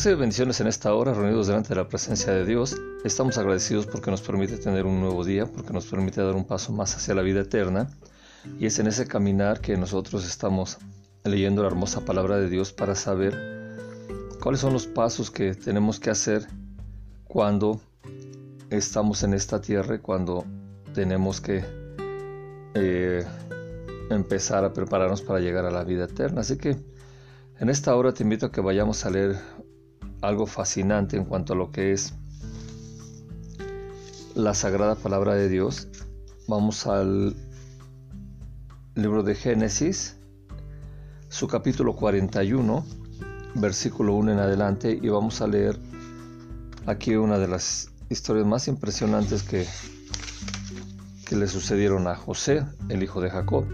recibe bendiciones en esta hora, reunidos delante de la presencia de Dios. Estamos agradecidos porque nos permite tener un nuevo día, porque nos permite dar un paso más hacia la vida eterna. Y es en ese caminar que nosotros estamos leyendo la hermosa palabra de Dios para saber cuáles son los pasos que tenemos que hacer cuando estamos en esta tierra y cuando tenemos que eh, empezar a prepararnos para llegar a la vida eterna. Así que en esta hora te invito a que vayamos a leer algo fascinante en cuanto a lo que es la sagrada palabra de Dios. Vamos al libro de Génesis, su capítulo 41, versículo 1 en adelante, y vamos a leer aquí una de las historias más impresionantes que, que le sucedieron a José, el hijo de Jacob.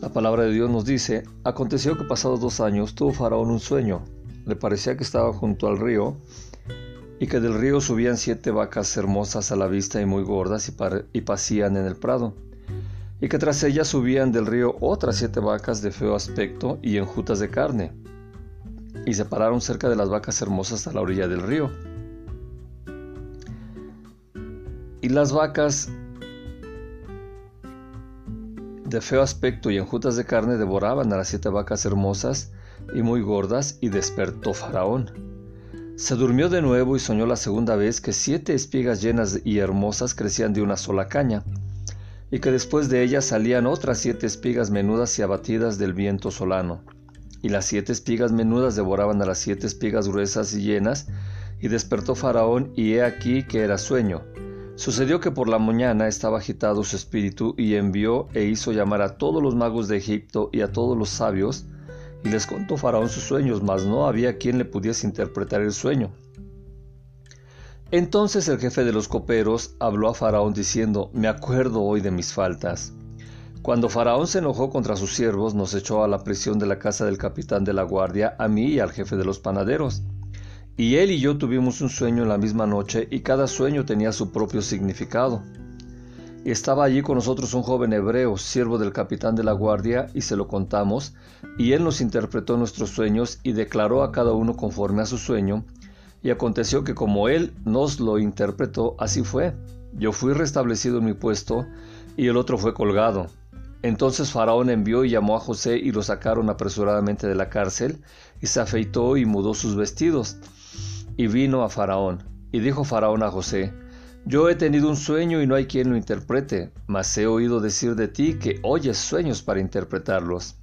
La palabra de Dios nos dice, aconteció que pasados dos años tuvo Faraón un sueño. Le parecía que estaba junto al río y que del río subían siete vacas hermosas a la vista y muy gordas y, y pasían en el prado, y que tras ellas subían del río otras siete vacas de feo aspecto y enjutas de carne, y se pararon cerca de las vacas hermosas a la orilla del río. Y las vacas de feo aspecto y enjutas de carne devoraban a las siete vacas hermosas y muy gordas, y despertó Faraón. Se durmió de nuevo y soñó la segunda vez que siete espigas llenas y hermosas crecían de una sola caña, y que después de ellas salían otras siete espigas menudas y abatidas del viento solano. Y las siete espigas menudas devoraban a las siete espigas gruesas y llenas, y despertó Faraón, y he aquí que era sueño, Sucedió que por la mañana estaba agitado su espíritu y envió e hizo llamar a todos los magos de Egipto y a todos los sabios, y les contó Faraón sus sueños, mas no había quien le pudiese interpretar el sueño. Entonces el jefe de los coperos habló a Faraón diciendo, Me acuerdo hoy de mis faltas. Cuando Faraón se enojó contra sus siervos, nos echó a la prisión de la casa del capitán de la guardia, a mí y al jefe de los panaderos. Y él y yo tuvimos un sueño en la misma noche y cada sueño tenía su propio significado. Estaba allí con nosotros un joven hebreo, siervo del capitán de la guardia, y se lo contamos, y él nos interpretó nuestros sueños y declaró a cada uno conforme a su sueño, y aconteció que como él nos lo interpretó, así fue. Yo fui restablecido en mi puesto, y el otro fue colgado. Entonces Faraón envió y llamó a José y lo sacaron apresuradamente de la cárcel, y se afeitó y mudó sus vestidos y vino a Faraón. Y dijo Faraón a José, Yo he tenido un sueño y no hay quien lo interprete, mas he oído decir de ti que oyes sueños para interpretarlos.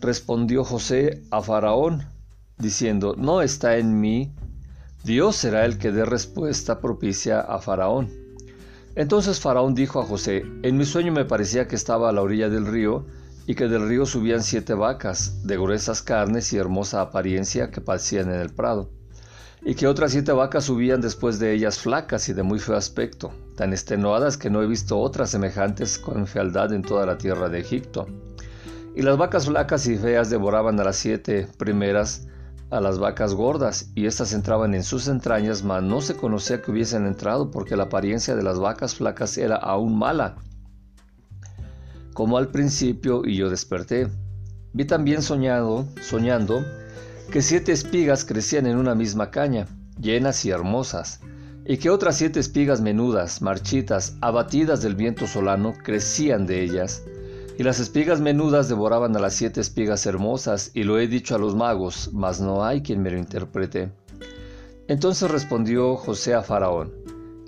Respondió José a Faraón, diciendo, No está en mí, Dios será el que dé respuesta propicia a Faraón. Entonces Faraón dijo a José, En mi sueño me parecía que estaba a la orilla del río, y que del río subían siete vacas, de gruesas carnes y hermosa apariencia que pasían en el prado, y que otras siete vacas subían después de ellas flacas y de muy feo aspecto, tan estenuadas que no he visto otras semejantes con fealdad en toda la tierra de Egipto. Y las vacas flacas y feas devoraban a las siete primeras a las vacas gordas, y éstas entraban en sus entrañas, mas no se conocía que hubiesen entrado, porque la apariencia de las vacas flacas era aún mala, como al principio, y yo desperté. Vi también soñado, soñando, que siete espigas crecían en una misma caña, llenas y hermosas, y que otras siete espigas menudas, marchitas, abatidas del viento solano, crecían de ellas, y las espigas menudas devoraban a las siete espigas hermosas, y lo he dicho a los magos, mas no hay quien me lo interprete. Entonces respondió José a Faraón,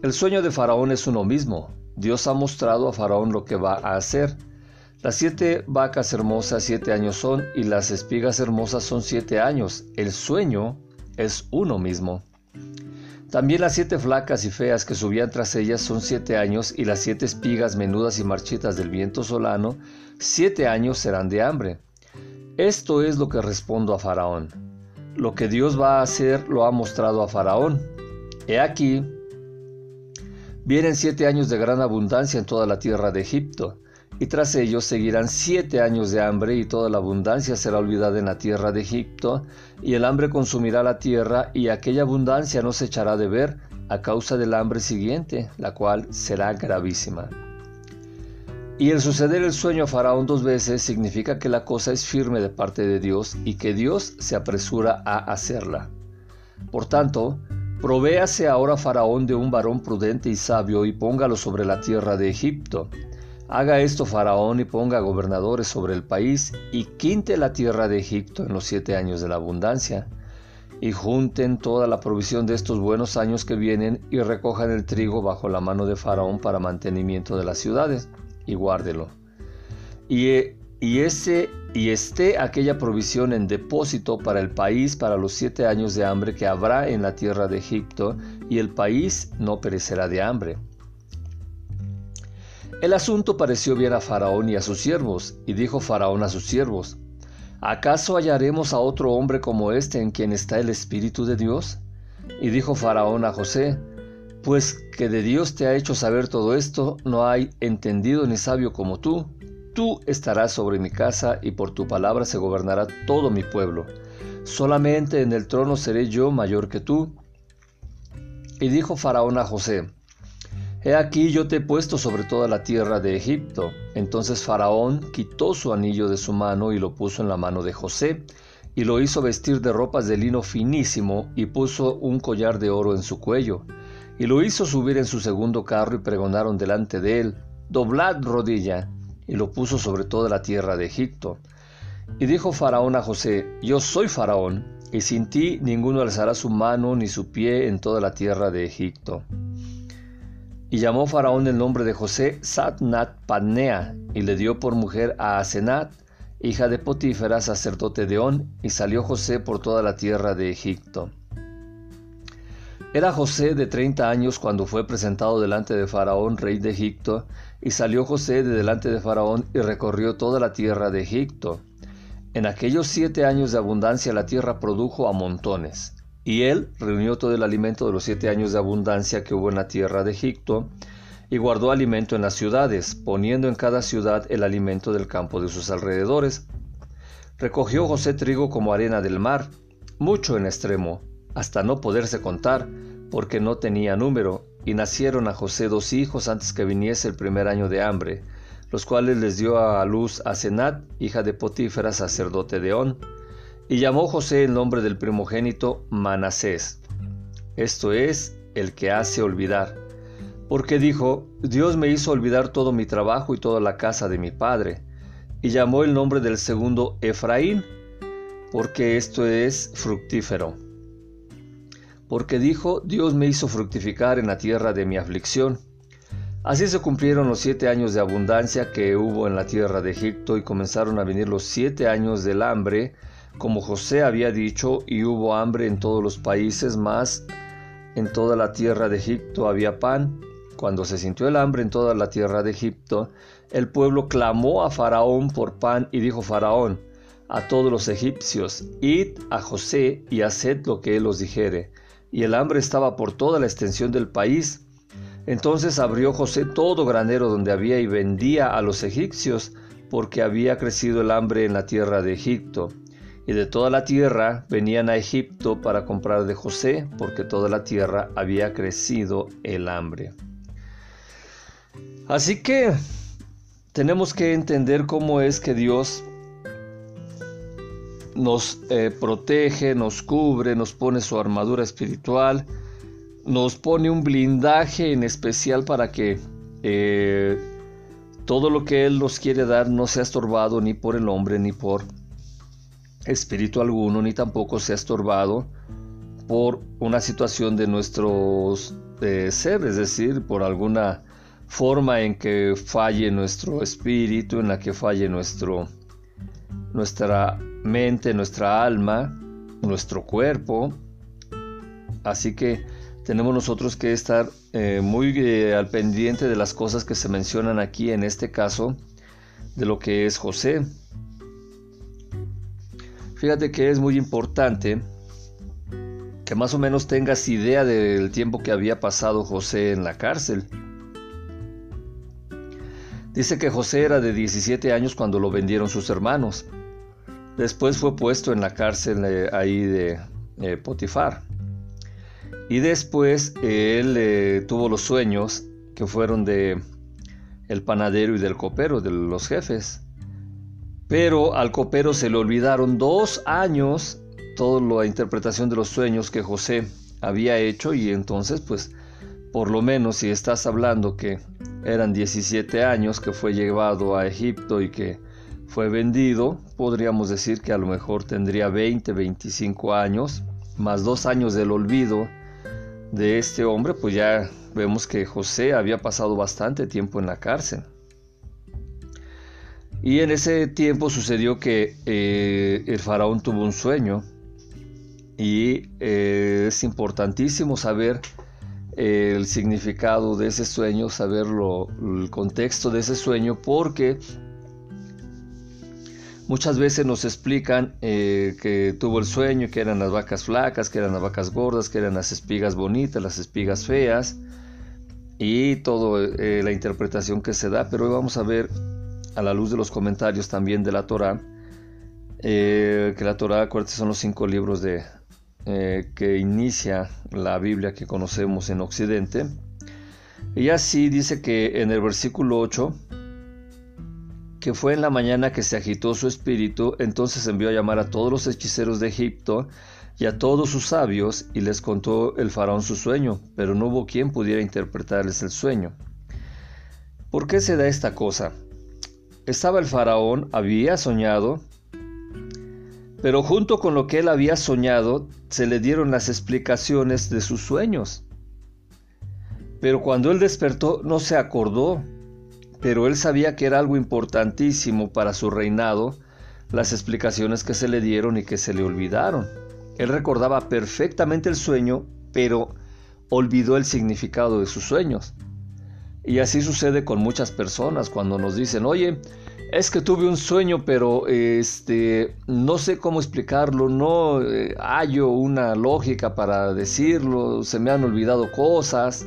El sueño de Faraón es uno mismo, Dios ha mostrado a Faraón lo que va a hacer, las siete vacas hermosas siete años son y las espigas hermosas son siete años. El sueño es uno mismo. También las siete flacas y feas que subían tras ellas son siete años y las siete espigas menudas y marchitas del viento solano, siete años serán de hambre. Esto es lo que respondo a Faraón. Lo que Dios va a hacer lo ha mostrado a Faraón. He aquí, vienen siete años de gran abundancia en toda la tierra de Egipto y tras ellos seguirán siete años de hambre y toda la abundancia será olvidada en la tierra de Egipto, y el hambre consumirá la tierra y aquella abundancia no se echará de ver a causa del hambre siguiente, la cual será gravísima. Y el suceder el sueño a Faraón dos veces significa que la cosa es firme de parte de Dios y que Dios se apresura a hacerla. Por tanto, provéase ahora Faraón de un varón prudente y sabio y póngalo sobre la tierra de Egipto. Haga esto Faraón y ponga gobernadores sobre el país y quinte la tierra de Egipto en los siete años de la abundancia y junten toda la provisión de estos buenos años que vienen y recojan el trigo bajo la mano de Faraón para mantenimiento de las ciudades y guárdelo. Y, y, ese, y esté aquella provisión en depósito para el país para los siete años de hambre que habrá en la tierra de Egipto, y el país no perecerá de hambre. El asunto pareció bien a Faraón y a sus siervos, y dijo Faraón a sus siervos, ¿acaso hallaremos a otro hombre como este en quien está el Espíritu de Dios? Y dijo Faraón a José, pues que de Dios te ha hecho saber todo esto, no hay entendido ni sabio como tú. Tú estarás sobre mi casa y por tu palabra se gobernará todo mi pueblo. Solamente en el trono seré yo mayor que tú. Y dijo Faraón a José, He aquí yo te he puesto sobre toda la tierra de Egipto. Entonces Faraón quitó su anillo de su mano y lo puso en la mano de José, y lo hizo vestir de ropas de lino finísimo, y puso un collar de oro en su cuello y lo hizo subir en su segundo carro y pregonaron delante de él, Doblad rodilla, y lo puso sobre toda la tierra de Egipto. Y dijo Faraón a José, Yo soy Faraón, y sin ti ninguno alzará su mano ni su pie en toda la tierra de Egipto. Y llamó Faraón el nombre de José Satnat Panea, y le dio por mujer a Asenat, hija de Potífera, sacerdote de On, y salió José por toda la tierra de Egipto. Era José de treinta años cuando fue presentado delante de Faraón, rey de Egipto, y salió José de delante de Faraón y recorrió toda la tierra de Egipto. En aquellos siete años de abundancia la tierra produjo a montones, y él reunió todo el alimento de los siete años de abundancia que hubo en la tierra de Egipto, y guardó alimento en las ciudades, poniendo en cada ciudad el alimento del campo de sus alrededores. Recogió José trigo como arena del mar, mucho en extremo, hasta no poderse contar, porque no tenía número, y nacieron a José dos hijos antes que viniese el primer año de hambre, los cuales les dio a luz a Senat, hija de Potífera, sacerdote de On, y llamó José el nombre del primogénito Manasés, esto es, el que hace olvidar, porque dijo, Dios me hizo olvidar todo mi trabajo y toda la casa de mi padre, y llamó el nombre del segundo Efraín, porque esto es fructífero. Porque dijo, Dios me hizo fructificar en la tierra de mi aflicción. Así se cumplieron los siete años de abundancia que hubo en la tierra de Egipto y comenzaron a venir los siete años del hambre, como José había dicho, y hubo hambre en todos los países, más en toda la tierra de Egipto había pan. Cuando se sintió el hambre en toda la tierra de Egipto, el pueblo clamó a Faraón por pan y dijo Faraón a todos los egipcios, id a José y haced lo que él os dijere y el hambre estaba por toda la extensión del país. Entonces abrió José todo granero donde había y vendía a los egipcios, porque había crecido el hambre en la tierra de Egipto. Y de toda la tierra venían a Egipto para comprar de José, porque toda la tierra había crecido el hambre. Así que tenemos que entender cómo es que Dios nos eh, protege, nos cubre, nos pone su armadura espiritual, nos pone un blindaje en especial para que eh, todo lo que Él nos quiere dar no sea estorbado ni por el hombre ni por espíritu alguno, ni tampoco sea estorbado por una situación de nuestros eh, ser, es decir, por alguna forma en que falle nuestro espíritu, en la que falle nuestro, nuestra mente, nuestra alma, nuestro cuerpo. Así que tenemos nosotros que estar eh, muy eh, al pendiente de las cosas que se mencionan aquí en este caso de lo que es José. Fíjate que es muy importante que más o menos tengas idea del tiempo que había pasado José en la cárcel. Dice que José era de 17 años cuando lo vendieron sus hermanos. Después fue puesto en la cárcel eh, ahí de Potifar. Y después él eh, tuvo los sueños que fueron de el panadero y del copero, de los jefes. Pero al copero se le olvidaron dos años toda la interpretación de los sueños que José había hecho y entonces pues por lo menos si estás hablando que eran 17 años que fue llevado a Egipto y que fue vendido, podríamos decir que a lo mejor tendría 20, 25 años, más dos años del olvido de este hombre, pues ya vemos que José había pasado bastante tiempo en la cárcel. Y en ese tiempo sucedió que eh, el faraón tuvo un sueño y eh, es importantísimo saber eh, el significado de ese sueño, saber el contexto de ese sueño, porque muchas veces nos explican que tuvo el sueño, que eran las vacas flacas, que eran las vacas gordas, que eran las espigas bonitas, las espigas feas y toda la interpretación que se da, pero hoy vamos a ver a la luz de los comentarios también de la Torah, eh, que la Torah, acuérdense, son los cinco libros de, eh, que inicia la Biblia que conocemos en Occidente. Y así dice que en el versículo 8, que fue en la mañana que se agitó su espíritu, entonces envió a llamar a todos los hechiceros de Egipto y a todos sus sabios, y les contó el faraón su sueño, pero no hubo quien pudiera interpretarles el sueño. ¿Por qué se da esta cosa? Estaba el faraón, había soñado, pero junto con lo que él había soñado se le dieron las explicaciones de sus sueños. Pero cuando él despertó no se acordó, pero él sabía que era algo importantísimo para su reinado las explicaciones que se le dieron y que se le olvidaron. Él recordaba perfectamente el sueño, pero olvidó el significado de sus sueños. Y así sucede con muchas personas cuando nos dicen, oye, es que tuve un sueño, pero este, no sé cómo explicarlo, no eh, hallo una lógica para decirlo, se me han olvidado cosas.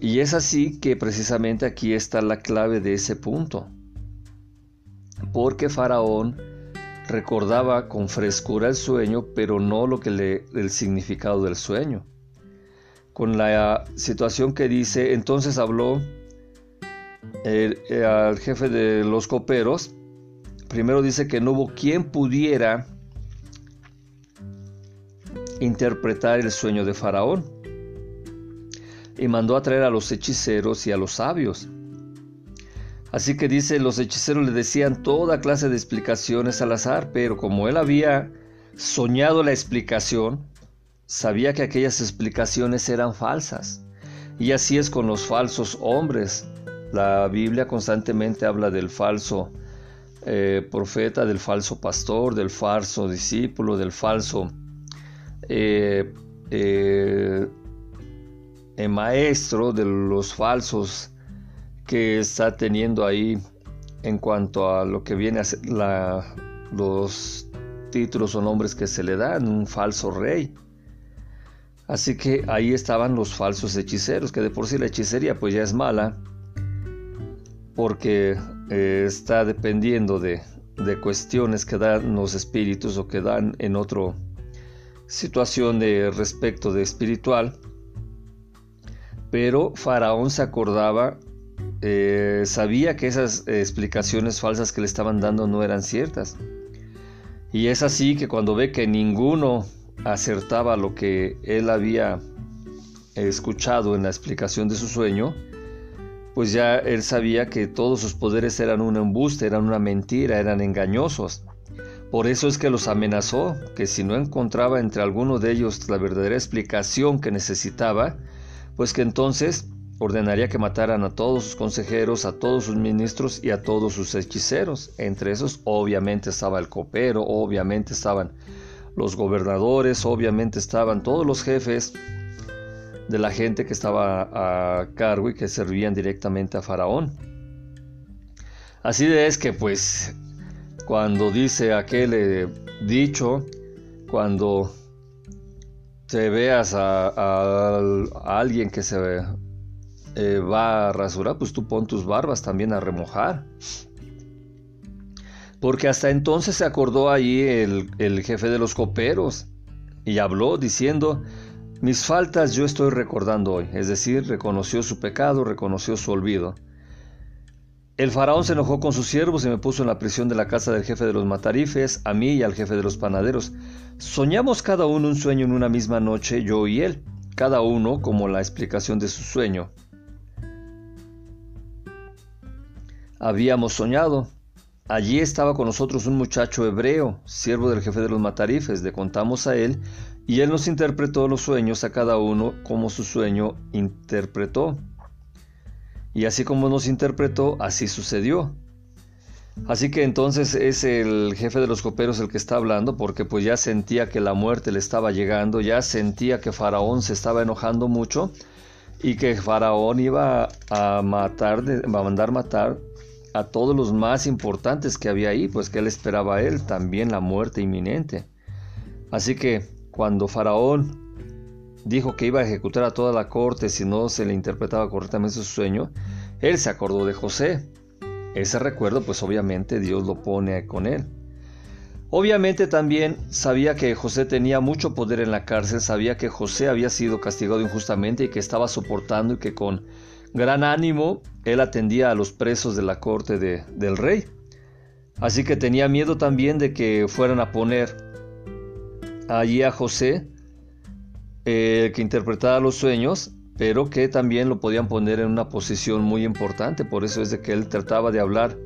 Y es así que precisamente aquí está la clave de ese punto. Porque Faraón recordaba con frescura el sueño, pero no lo que le, el significado del sueño con la situación que dice, entonces habló al jefe de los coperos, primero dice que no hubo quien pudiera interpretar el sueño de Faraón y mandó a traer a los hechiceros y a los sabios. Así que dice, los hechiceros le decían toda clase de explicaciones al azar, pero como él había soñado la explicación, sabía que aquellas explicaciones eran falsas. Y así es con los falsos hombres. La Biblia constantemente habla del falso eh, profeta, del falso pastor, del falso discípulo, del falso eh, eh, maestro, de los falsos que está teniendo ahí en cuanto a lo que viene a ser los títulos o nombres que se le dan, un falso rey. Así que ahí estaban los falsos hechiceros, que de por sí la hechicería pues ya es mala, porque eh, está dependiendo de, de, cuestiones que dan los espíritus o que dan en otra situación de respecto de espiritual. Pero Faraón se acordaba, eh, sabía que esas explicaciones falsas que le estaban dando no eran ciertas. Y es así que cuando ve que ninguno acertaba lo que él había escuchado en la explicación de su sueño, pues ya él sabía que todos sus poderes eran un embuste, eran una mentira, eran engañosos. Por eso es que los amenazó, que si no encontraba entre alguno de ellos la verdadera explicación que necesitaba, pues que entonces ordenaría que mataran a todos sus consejeros, a todos sus ministros y a todos sus hechiceros. Entre esos obviamente estaba el copero, obviamente estaban los gobernadores, obviamente estaban todos los jefes de la gente que estaba a cargo y que servían directamente a Faraón. Así es que pues cuando dice aquel eh, dicho, cuando te veas a, alguien que se eh, va a rasurar, pues tú pon tus barbas también a remojar porque hasta entonces se acordó allí el, jefe de los coperos y habló diciendo, mis faltas yo estoy recordando hoy, es decir, reconoció su pecado, reconoció su olvido. El faraón se enojó con sus siervos y me puso en la prisión de la casa del jefe de los matarifes, a mí y al jefe de los panaderos. Soñamos cada uno un sueño en una misma noche, yo y él, cada uno como la explicación de su sueño. Habíamos soñado. Allí estaba con nosotros un muchacho hebreo, siervo del jefe de los matarifes, le contamos a él, y él nos interpretó los sueños a cada uno como su sueño interpretó. Y así como nos interpretó, así sucedió. Así que entonces es el jefe de los coperos el que está hablando porque pues ya sentía que la muerte le estaba llegando, ya sentía que Faraón se estaba enojando mucho y que Faraón iba a matar, a mandar matar a todos los más importantes que había ahí, pues que él esperaba a él también la muerte inminente. Así que cuando Faraón dijo que iba a ejecutar a toda la corte si no se le interpretaba correctamente su sueño, él se acordó de José. Ese recuerdo, pues obviamente Dios lo pone con él. Obviamente también sabía que José tenía mucho poder en la cárcel, sabía que José había sido castigado injustamente y que estaba soportando y que con gran ánimo él atendía a los presos de la corte de, del rey. Así que tenía miedo también de que fueran a poner allí a José eh, que interpretaba los sueños, pero que también lo podían poner en una posición muy importante. Por eso es de que él trataba de hablar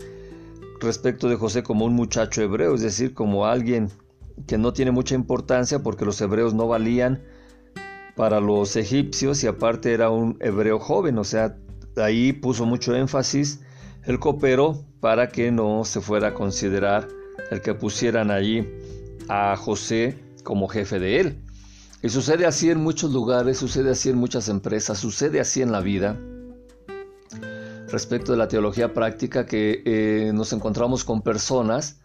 respecto de José como un muchacho hebreo, es decir, como alguien que no tiene mucha importancia porque los hebreos no valían para los egipcios y aparte era un hebreo joven, o sea, ahí puso mucho énfasis el copero para que no se fuera a considerar el que pusieran allí a José como jefe de él. Y sucede así en muchos lugares, sucede así en muchas empresas, sucede así en la vida. Respecto de la teología práctica, que eh, nos encontramos con personas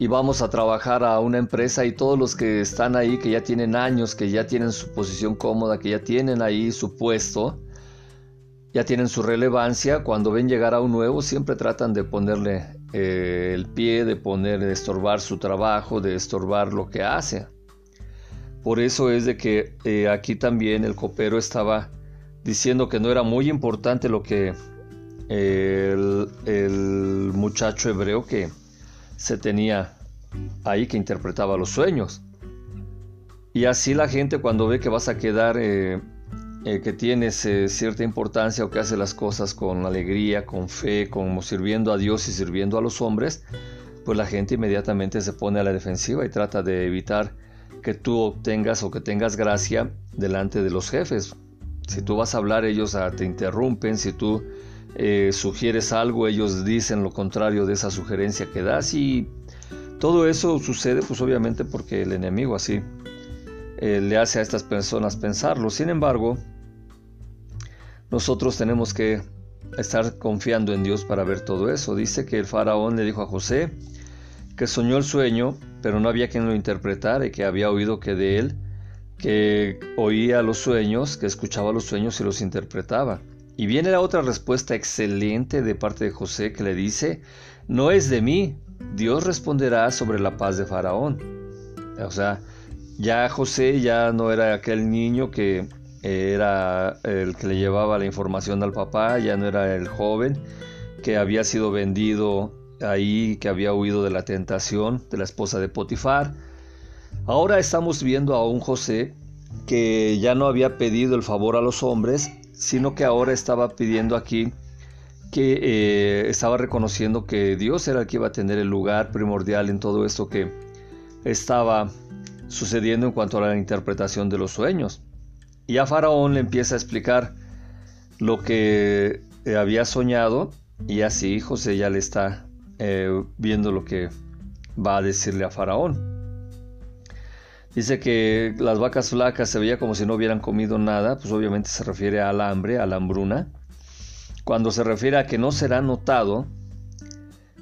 y vamos a trabajar a una empresa y todos los que están ahí, que ya tienen años, que ya tienen su posición cómoda, que ya tienen ahí su puesto, ya tienen su relevancia, cuando ven llegar a un nuevo siempre tratan de ponerle eh, el pie, de poner, de estorbar su trabajo, de estorbar lo que hace. Por eso es de que eh, aquí también el copero estaba diciendo que no era muy importante lo que el, el, muchacho hebreo que se tenía ahí que interpretaba los sueños. Y así la gente cuando ve que vas a quedar, eh, eh, que tienes cierta importancia o que hace las cosas con alegría, con fe, como sirviendo a Dios y sirviendo a los hombres, pues la gente inmediatamente se pone a la defensiva y trata de evitar que tú obtengas o que tengas gracia delante de los jefes. Si tú vas a hablar, ellos ah, te interrumpen. Si tú eh, sugieres algo, ellos dicen lo contrario de esa sugerencia que das. Y todo eso sucede, pues obviamente, porque el enemigo así eh, le hace a estas personas pensarlo. Sin embargo, nosotros tenemos que estar confiando en Dios para ver todo eso. Dice que el faraón le dijo a José que soñó el sueño pero no había quien lo interpretara y que había oído que de él, que oía los sueños, que escuchaba los sueños y los interpretaba. Y viene la otra respuesta excelente de parte de José que le dice, no es de mí, Dios responderá sobre la paz de Faraón. O sea, ya José ya no era aquel niño que era el que le llevaba la información al papá, ya no era el joven que había sido vendido ahí que había huido de la tentación de la esposa de Potifar. Ahora estamos viendo a un José que ya no había pedido el favor a los hombres, sino que ahora estaba pidiendo aquí que eh, estaba reconociendo que Dios era el que iba a tener el lugar primordial en todo esto que estaba sucediendo en cuanto a la interpretación de los sueños. Y a Faraón le empieza a explicar lo que eh, había soñado y así José ya le está eh, viendo lo que va a decirle a Faraón. Dice que las vacas flacas se veía como si no hubieran comido nada, pues obviamente se refiere al hambre, a la hambruna. Cuando se refiere a que no será notado,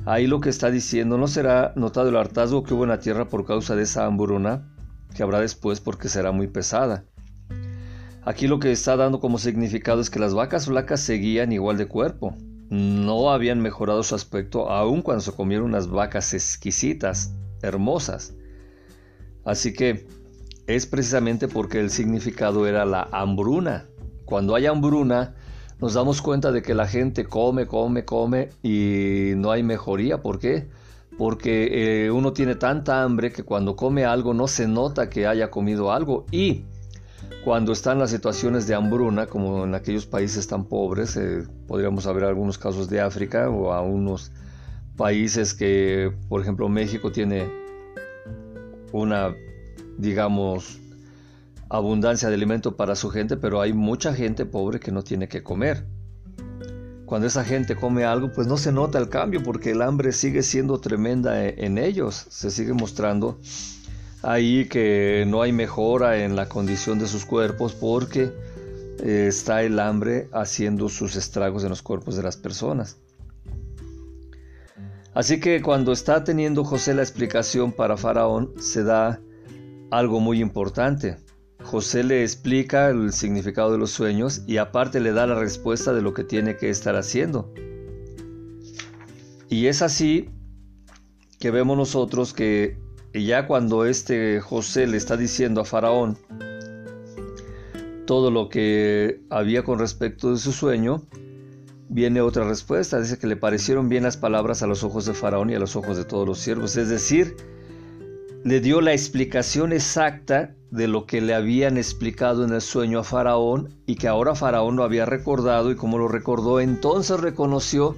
ahí lo que está diciendo, no será notado el hartazgo que hubo en la tierra por causa de esa hambruna que habrá después porque será muy pesada. Aquí lo que está dando como significado es que las vacas flacas seguían igual de cuerpo, no habían mejorado su aspecto aun cuando se comieron unas vacas exquisitas, hermosas. Así que es precisamente porque el significado era la hambruna. Cuando hay hambruna, nos damos cuenta de que la gente come, come, come y no hay mejoría. ¿Por qué? Porque eh, uno tiene tanta hambre que cuando come algo no se nota que haya comido algo y cuando están las situaciones de hambruna, como en aquellos países tan pobres, eh, podríamos haber algunos casos de África o a unos países que, por ejemplo, México tiene una, digamos, abundancia de alimento para su gente, pero hay mucha gente pobre que no tiene que comer. Cuando esa gente come algo, pues no se nota el cambio porque el hambre sigue siendo tremenda e, en ellos, se sigue mostrando ahí que no hay mejora en la condición de sus cuerpos porque eh, está el hambre haciendo sus estragos en los cuerpos de las personas. Así que cuando está teniendo José la explicación para Faraón, se da algo muy importante. José le explica el significado de los sueños y aparte le da la respuesta de lo que tiene que estar haciendo. Y es así que vemos nosotros que ya cuando este José le está diciendo a Faraón todo lo que había con respecto de su sueño, viene otra respuesta. Dice que le parecieron bien las palabras a los ojos de Faraón y a los ojos de todos los siervos. Es decir, le dio la explicación exacta de lo que le habían explicado en el sueño a Faraón y que ahora Faraón lo había recordado y como lo recordó entonces reconoció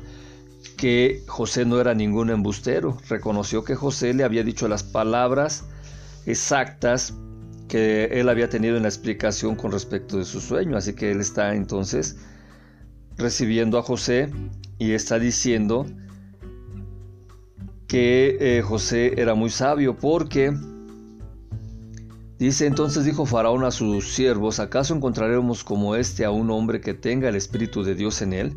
que José no era ningún embustero, reconoció que José le había dicho las palabras exactas que él había tenido en la explicación con respecto de su sueño, así que él está entonces recibiendo a José y está diciendo que eh, José era muy sabio porque dice entonces dijo Faraón a sus siervos, ¿acaso encontraremos como este a un hombre que tenga el Espíritu de Dios en él?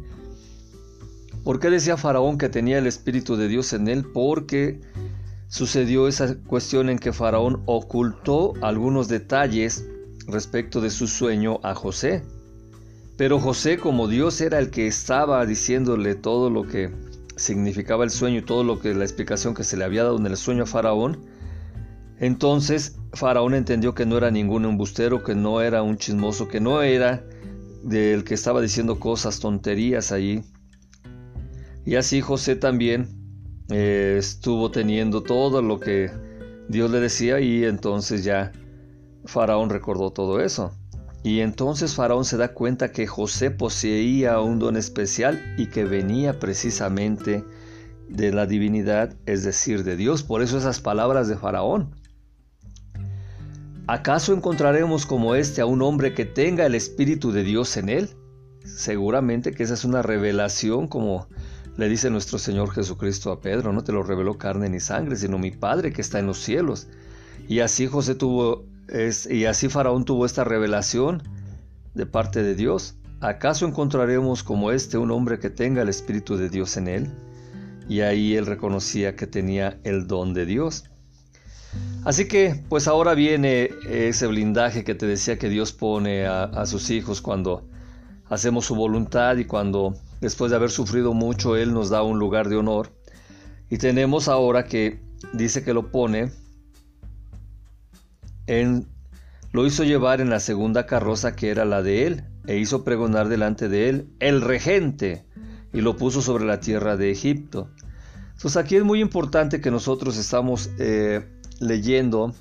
¿Por qué decía Faraón que tenía el Espíritu de Dios en él? Porque sucedió esa cuestión en que Faraón ocultó algunos detalles respecto de su sueño a José. Pero José, como Dios era el que estaba diciéndole todo lo que significaba el sueño y todo lo que la explicación que se le había dado en el sueño a Faraón, entonces Faraón entendió que no era ningún embustero, que no era un chismoso, que no era del que estaba diciendo cosas, tonterías allí. Y así José también eh, estuvo teniendo todo lo que Dios le decía y entonces ya Faraón recordó todo eso. Y entonces Faraón se da cuenta que José poseía un don especial y que venía precisamente de la divinidad, es decir, de Dios. Por eso esas palabras de Faraón. ¿Acaso encontraremos como este a un hombre que tenga el Espíritu de Dios en él? Seguramente que esa es una revelación como le dice nuestro Señor Jesucristo a Pedro, no te lo reveló carne ni sangre, sino mi Padre que está en los cielos. Y así José tuvo y así Faraón tuvo esta revelación de parte de Dios. ¿Acaso encontraremos como este un hombre que tenga el Espíritu de Dios en él? Y ahí él reconocía que tenía el don de Dios. Así que, pues ahora viene ese blindaje que te decía que Dios pone a, sus hijos cuando hacemos su voluntad y cuando después de haber sufrido mucho Él nos da un lugar de honor. Y tenemos ahora que dice que lo pone lo hizo llevar en la segunda carroza que era la de él, e hizo pregonar delante de él el regente, y lo puso sobre la tierra de Egipto. Entonces aquí es muy importante que nosotros estamos eh, leyendo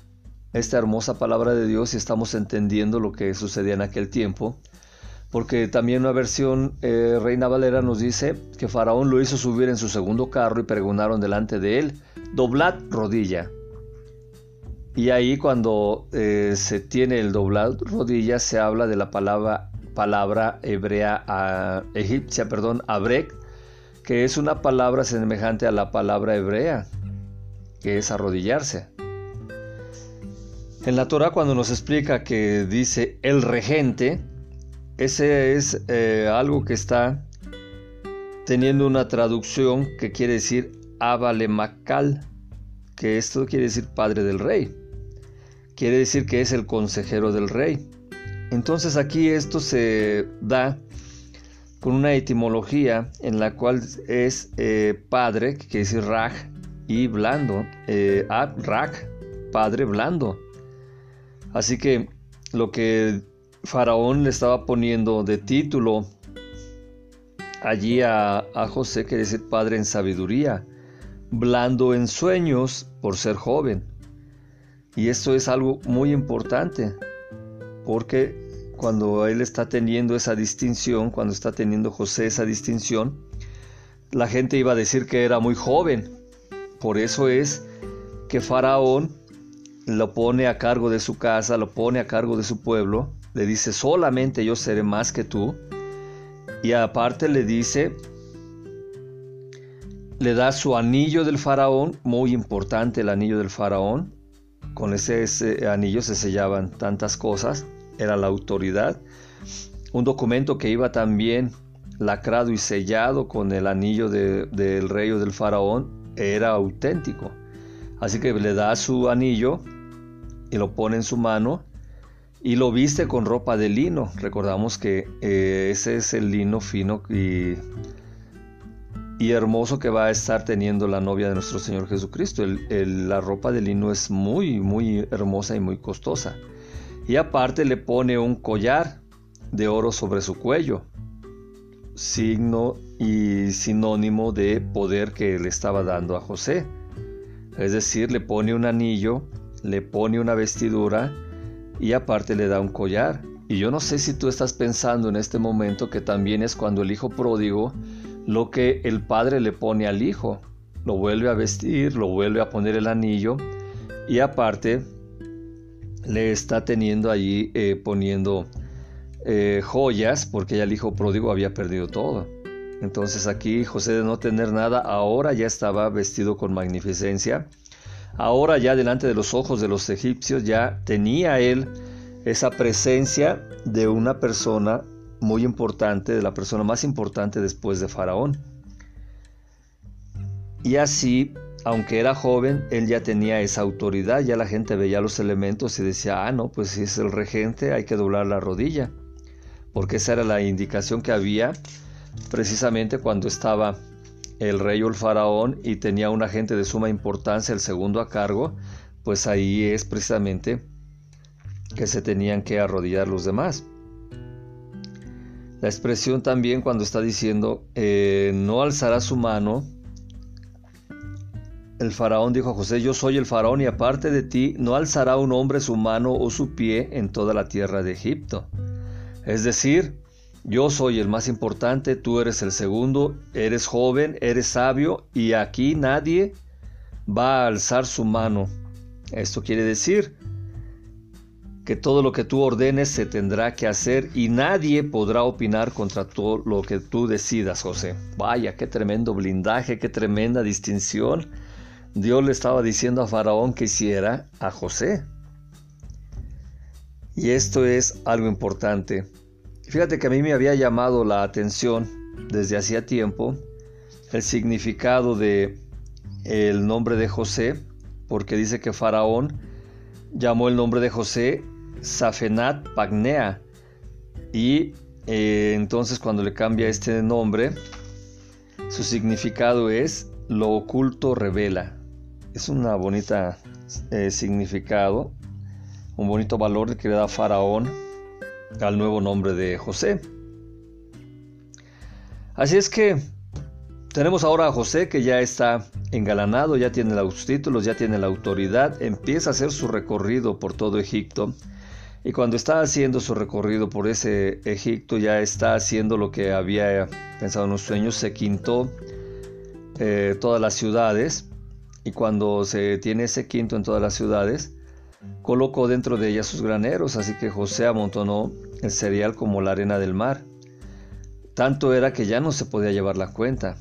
esta hermosa palabra de Dios y estamos entendiendo lo que sucedía en aquel tiempo, porque también una versión eh, Reina Valera nos dice que Faraón lo hizo subir en su segundo carro y pregonaron delante de él, doblad rodilla. Y ahí cuando eh, se tiene el doblado rodilla se habla de la palabra, palabra hebrea a, egipcia, perdón, abrek, que es una palabra semejante a la palabra hebrea, que es arrodillarse. En la Torah cuando nos explica que dice el regente, ese es eh, algo que está teniendo una traducción que quiere decir Abalemakal, que esto quiere decir padre del rey quiere decir que es el consejero del rey. Entonces aquí esto se da con una etimología en la cual es eh, padre, que decir raj, y blando, eh, raj, padre blando. Así que lo que Faraón le estaba poniendo de título allí a, a José, quiere decir padre en sabiduría, blando en sueños por ser joven. Y esto es algo muy importante, porque cuando él está teniendo esa distinción, cuando está teniendo José esa distinción, la gente iba a decir que era muy joven. Por eso es que Faraón lo pone a cargo de su casa, lo pone a cargo de su pueblo, le dice, solamente yo seré más que tú. Y aparte le dice, le da su anillo del faraón, muy importante el anillo del faraón. Con ese, anillo se sellaban tantas cosas, era la autoridad. Un documento que iba también lacrado y sellado con el anillo del rey o del faraón era auténtico. Así que le da su anillo y lo pone en su mano y lo viste con ropa de lino. Recordamos que eh, ese es el lino fino y, y, hermoso que va a estar teniendo la novia de nuestro Señor Jesucristo. la ropa de lino es muy, muy hermosa y muy costosa. Y aparte le pone un collar de oro sobre su cuello, signo y sinónimo de poder que le estaba dando a José. Es decir, le pone un anillo, le pone una vestidura, y aparte le da un collar. Y yo no sé si tú estás pensando en este momento que también es cuando el hijo pródigo lo que el padre le pone al hijo. Lo vuelve a vestir, lo vuelve a poner el anillo y aparte le está teniendo allí eh, poniendo eh, joyas porque ya el hijo pródigo había perdido todo. Entonces aquí José de no tener nada ahora ya estaba vestido con magnificencia Ahora ya delante de los ojos de los egipcios ya tenía él esa presencia de una persona muy importante, de la persona más importante después de Faraón. Y así, aunque era joven, él ya tenía esa autoridad, ya la gente veía los elementos y decía, ah, no, pues si es el regente hay que doblar la rodilla, porque esa era la indicación que había precisamente cuando estaba el rey o el faraón y tenía un agente de suma importancia, el segundo a cargo, pues ahí es precisamente que se tenían que arrodillar los demás. La expresión también cuando está diciendo, eh, no alzará su mano, el faraón dijo a José, yo soy el faraón y aparte de ti no alzará un hombre su mano o su pie en toda la tierra de Egipto. Es decir, yo soy el más importante, tú eres el segundo, eres joven, eres sabio y aquí nadie va a alzar su mano. Esto quiere decir que todo lo que tú ordenes se tendrá que hacer y nadie podrá opinar contra todo lo que tú decidas, José. Vaya, qué tremendo blindaje, qué tremenda distinción. Dios le estaba diciendo a Faraón que hiciera a José. Y esto es algo importante. Fíjate que a mí me había llamado la atención desde hacía tiempo el significado de el nombre de José, porque dice que Faraón llamó el nombre de José Safenat Pagnea y eh, entonces cuando le cambia este nombre, su significado es lo oculto revela. Es una bonita eh, significado, un bonito valor que le da Faraón al nuevo nombre de José. Así es que tenemos ahora a José que ya está engalanado, ya tiene los títulos, ya tiene la autoridad, empieza a hacer su recorrido por todo Egipto. Y cuando está haciendo su recorrido por ese Egipto, ya está haciendo lo que había pensado en los sueños, se quintó eh, todas las ciudades. Y cuando se tiene ese quinto en todas las ciudades, colocó dentro de ellas sus graneros, así que José amontonó el cereal como la arena del mar. Tanto era que ya no se podía llevar la cuenta.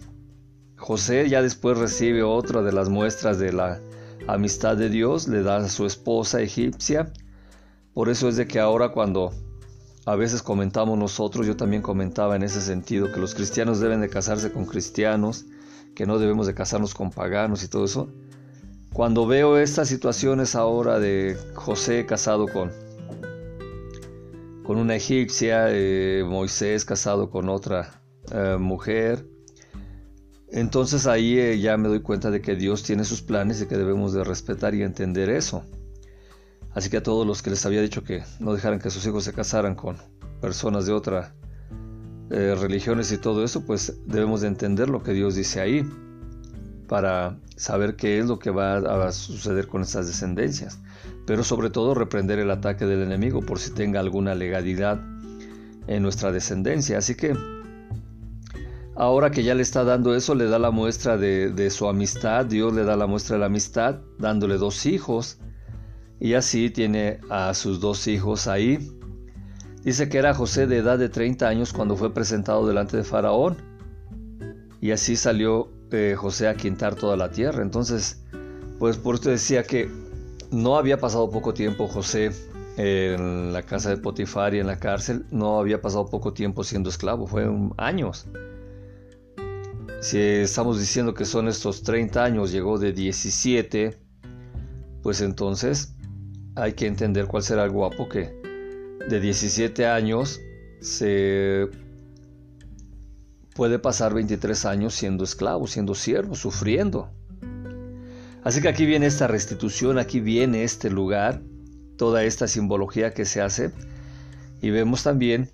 José ya después recibe otra de las muestras de la amistad de Dios, le da a su esposa egipcia. Por eso es de que ahora cuando a veces comentamos nosotros, yo también comentaba en ese sentido, que los cristianos deben de casarse con cristianos, que no debemos de casarnos con paganos y todo eso. Cuando veo estas situaciones ahora de José casado con, con una egipcia, eh, Moisés casado con otra eh, mujer, entonces ahí eh, ya me doy cuenta de que Dios tiene sus planes y que debemos de respetar y entender eso. Así que a todos los que les había dicho que no dejaran que sus hijos se casaran con personas de otra eh, religiones y todo eso, pues debemos de entender lo que Dios dice ahí para saber qué es lo que va a suceder con estas descendencias. Pero sobre todo reprender el ataque del enemigo por si tenga alguna legalidad en nuestra descendencia. Así que ahora que ya le está dando eso, le da la muestra de, su amistad. Dios le da la muestra de la amistad dándole dos hijos. Y así tiene a sus dos hijos ahí. Dice que era José de edad de 30 años cuando fue presentado delante de Faraón. Y así salió eh, José a quintar toda la tierra. Entonces, pues por esto decía que no había pasado poco tiempo José en la casa de Potifar y en la cárcel. No había pasado poco tiempo siendo esclavo, fue años. Si estamos diciendo que son estos 30 años, llegó de 17, pues entonces hay que entender cuál será el guapo que de 17 años se puede pasar 23 años siendo esclavo, siendo siervo, sufriendo. Así que aquí viene esta restitución, aquí viene este lugar, toda esta simbología que se hace y vemos también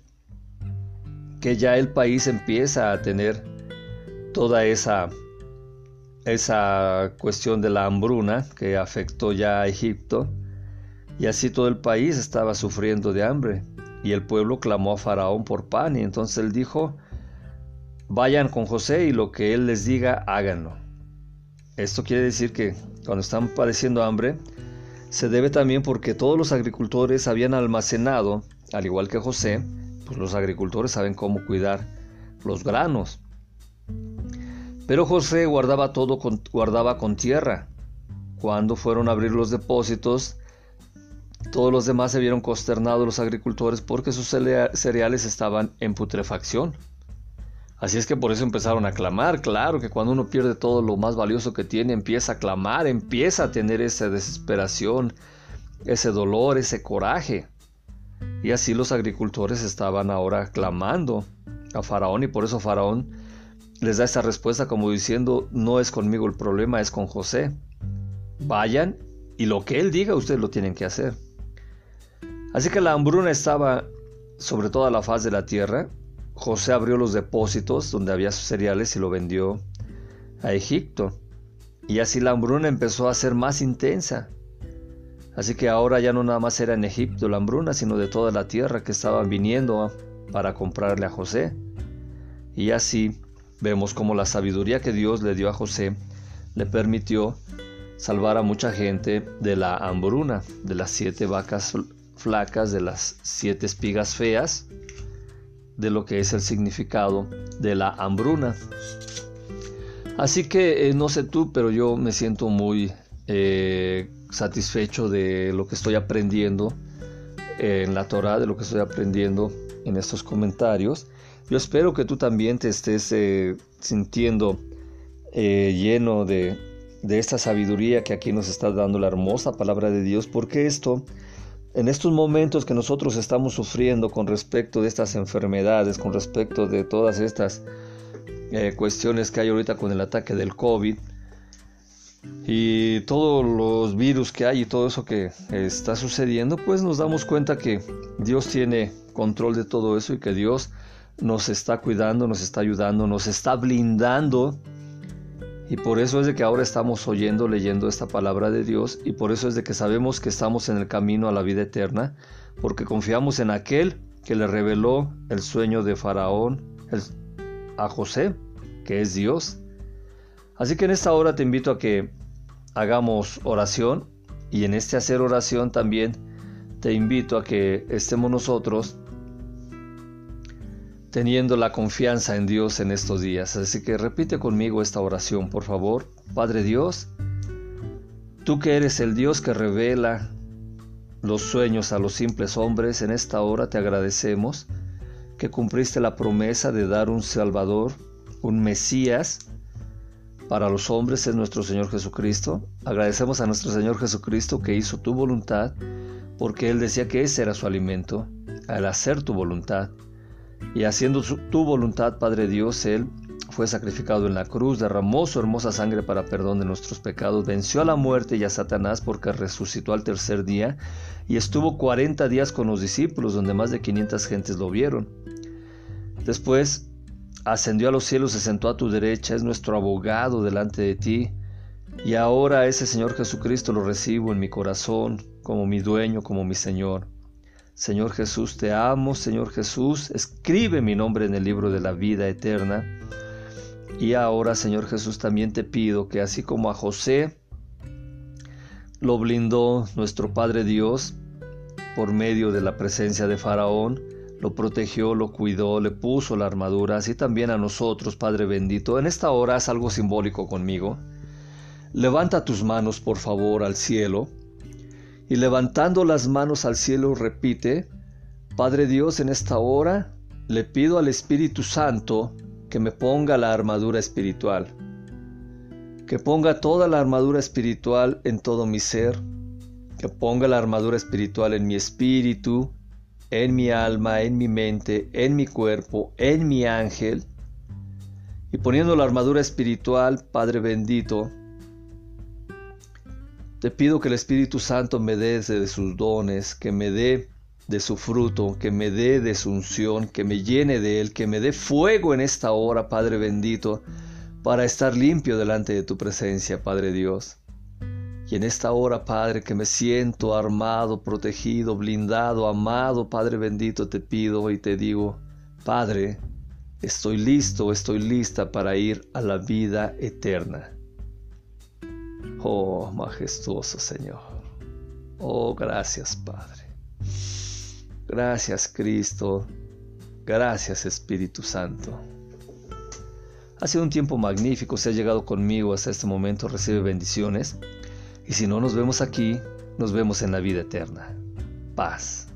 que ya el país empieza a tener toda esa esa cuestión de la hambruna que afectó ya a Egipto y así todo el país estaba sufriendo de hambre y el pueblo clamó a Faraón por pan y entonces él dijo vayan con José y lo que él les diga háganlo esto quiere decir que cuando están padeciendo hambre, se debe también porque todos los agricultores habían almacenado, al igual que José, pues los agricultores saben cómo cuidar los granos. Pero José guardaba todo con, guardaba con tierra. Cuando fueron a abrir los depósitos, todos los demás se vieron consternados los agricultores porque sus cereales estaban en putrefacción. Así es que por eso empezaron a clamar. Claro que cuando uno pierde todo lo más valioso que tiene, empieza a clamar, empieza a tener esa desesperación, ese dolor, ese coraje. Y así los agricultores estaban ahora clamando a Faraón y por eso Faraón les da esta respuesta como diciendo, no es conmigo el problema, es con José. Vayan y lo que él diga ustedes lo tienen que hacer. Así que la hambruna estaba sobre toda la faz de la tierra José abrió los depósitos donde había sus cereales y lo vendió a Egipto. Y así la hambruna empezó a ser más intensa. Así que ahora ya no nada más era en Egipto la hambruna, sino de toda la tierra que estaban viniendo para comprarle a José. Y así vemos como la sabiduría que Dios le dio a José le permitió salvar a mucha gente de la hambruna, de las siete vacas flacas, de las siete espigas feas de lo que es el significado de la hambruna. Así que eh, no sé tú, pero yo me siento muy eh, satisfecho de lo que estoy aprendiendo en la Torah, de lo que estoy aprendiendo en estos comentarios. Yo espero que tú también te estés eh, sintiendo lleno de, de esta sabiduría que aquí nos está dando la hermosa palabra de Dios, porque esto en estos momentos que nosotros estamos sufriendo con respecto de estas enfermedades, con respecto de todas estas eh, cuestiones que hay ahorita con el ataque del COVID y todos los virus que hay y todo eso que está sucediendo, pues nos damos cuenta que Dios tiene control de todo eso y que Dios nos está cuidando, nos está ayudando, nos está blindando y por eso es de que ahora estamos oyendo, leyendo esta palabra de Dios y por eso es de que sabemos que estamos en el camino a la vida eterna, porque confiamos en aquel que le reveló el sueño de Faraón a José, que es Dios. Así que en esta hora te invito a que hagamos oración y en este hacer oración también te invito a que estemos nosotros teniendo la confianza en Dios en estos días. Así que repite conmigo esta oración, por favor. Padre Dios, tú que eres el Dios que revela los sueños a los simples hombres, en esta hora te agradecemos que cumpliste la promesa de dar un Salvador, un Mesías, para los hombres es nuestro Señor Jesucristo. Agradecemos a nuestro Señor Jesucristo que hizo tu voluntad, porque Él decía que ese era su alimento, al hacer tu voluntad. Y haciendo tu voluntad, Padre Dios, Él fue sacrificado en la cruz, derramó su hermosa sangre para perdón de nuestros pecados, venció a la muerte y a Satanás porque resucitó al tercer día y estuvo 40 días con los discípulos, donde más de 500 gentes lo vieron. Después ascendió a los cielos, se sentó a tu derecha, es nuestro abogado delante de ti. Y ahora ese Señor Jesucristo lo recibo en mi corazón como mi dueño, como mi Señor. Señor Jesús, te amo, Señor Jesús, escribe mi nombre en el libro de la vida eterna. Y ahora, Señor Jesús, también te pido que así como a José lo blindó nuestro Padre Dios por medio de la presencia de Faraón, lo protegió, lo cuidó, le puso la armadura, así también a nosotros, Padre bendito. En esta hora haz algo simbólico conmigo. Levanta tus manos, por favor, al cielo. Y levantando las manos al cielo, repite, Padre Dios, en esta hora le pido al Espíritu Santo que me ponga la armadura espiritual que ponga toda la armadura espiritual en todo mi ser, que ponga la armadura espiritual en mi espíritu, en mi alma, en mi mente, en mi cuerpo, en mi ángel. Y poniendo la armadura espiritual, Padre bendito, te pido que el Espíritu Santo me dé de sus dones, que me dé de su fruto, que me dé de su unción, que me llene de él, que me dé fuego en esta hora, Padre bendito, para estar limpio delante de tu presencia, Padre Dios. Y en esta hora, Padre, que me siento armado, protegido, blindado, amado, Padre bendito, te pido y te digo, Padre, estoy listo, estoy lista para ir a la vida eterna. Oh, majestuoso Señor. Oh, gracias, Padre. Gracias, Cristo. Gracias, Espíritu Santo. Ha sido un tiempo magnífico, se ha llegado conmigo hasta este momento, recibe bendiciones. Y si no nos vemos aquí, nos vemos en la vida eterna. Paz.